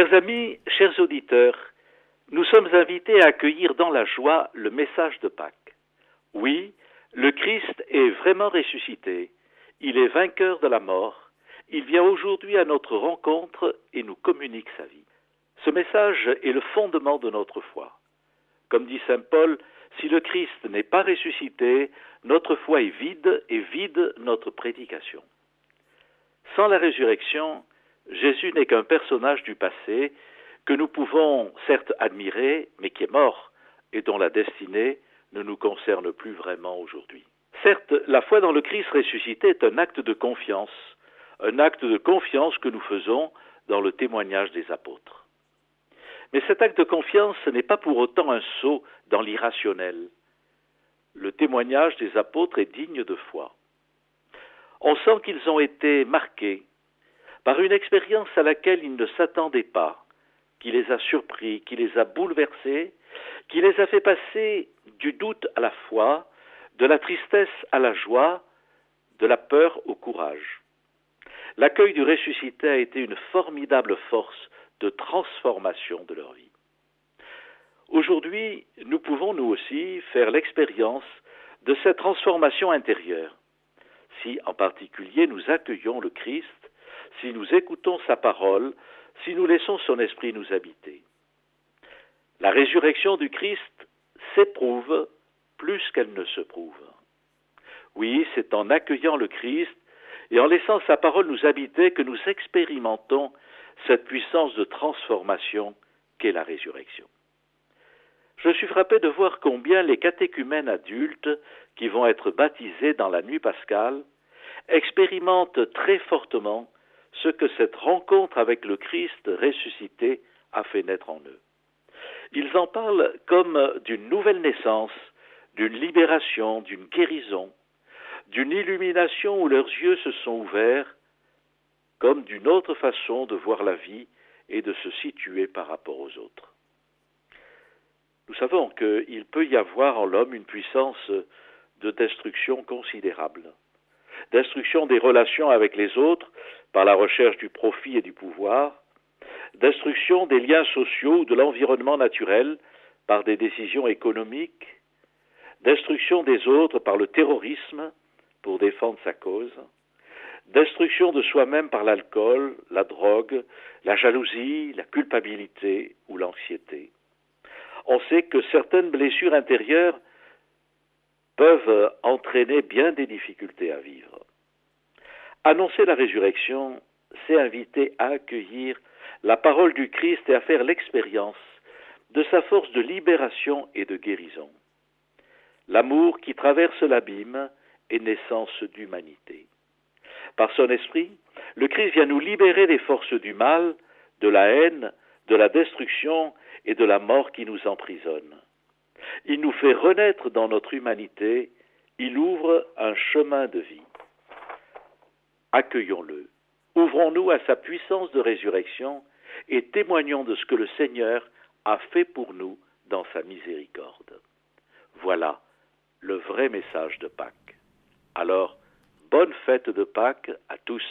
Chers amis, chers auditeurs, nous sommes invités à accueillir dans la joie le message de Pâques. Oui, le Christ est vraiment ressuscité, il est vainqueur de la mort, il vient aujourd'hui à notre rencontre et nous communique sa vie. Ce message est le fondement de notre foi. Comme dit Saint Paul, si le Christ n'est pas ressuscité, notre foi est vide et vide notre prédication. Sans la résurrection, Jésus n'est qu'un personnage du passé que nous pouvons certes admirer, mais qui est mort et dont la destinée ne nous concerne plus vraiment aujourd'hui. Certes, la foi dans le Christ ressuscité est un acte de confiance, un acte de confiance que nous faisons dans le témoignage des apôtres. Mais cet acte de confiance n'est pas pour autant un saut dans l'irrationnel. Le témoignage des apôtres est digne de foi. On sent qu'ils ont été marqués par une expérience à laquelle ils ne s'attendaient pas, qui les a surpris, qui les a bouleversés, qui les a fait passer du doute à la foi, de la tristesse à la joie, de la peur au courage. L'accueil du ressuscité a été une formidable force de transformation de leur vie. Aujourd'hui, nous pouvons nous aussi faire l'expérience de cette transformation intérieure, si en particulier nous accueillons le Christ, si nous écoutons sa parole, si nous laissons son esprit nous habiter. La résurrection du Christ s'éprouve plus qu'elle ne se prouve. Oui, c'est en accueillant le Christ et en laissant sa parole nous habiter que nous expérimentons cette puissance de transformation qu'est la résurrection. Je suis frappé de voir combien les catéchumènes adultes qui vont être baptisés dans la nuit pascale expérimentent très fortement ce que cette rencontre avec le Christ ressuscité a fait naître en eux. Ils en parlent comme d'une nouvelle naissance, d'une libération, d'une guérison, d'une illumination où leurs yeux se sont ouverts, comme d'une autre façon de voir la vie et de se situer par rapport aux autres. Nous savons qu'il peut y avoir en l'homme une puissance de destruction considérable, destruction des relations avec les autres par la recherche du profit et du pouvoir, destruction des liens sociaux ou de l'environnement naturel par des décisions économiques, destruction des autres par le terrorisme pour défendre sa cause, destruction de soi-même par l'alcool, la drogue, la jalousie, la culpabilité ou l'anxiété. On sait que certaines blessures intérieures peuvent entraîner bien des difficultés à vivre. Annoncer la résurrection, c'est inviter à accueillir la parole du Christ et à faire l'expérience de sa force de libération et de guérison. L'amour qui traverse l'abîme est naissance d'humanité. Par son esprit, le Christ vient nous libérer des forces du mal, de la haine, de la destruction et de la mort qui nous emprisonnent. Il nous fait renaître dans notre humanité, il ouvre un chemin de vie accueillons-le. Ouvrons-nous à sa puissance de résurrection et témoignons de ce que le Seigneur a fait pour nous dans sa miséricorde. Voilà le vrai message de Pâques. Alors, bonne fête de Pâques à tous.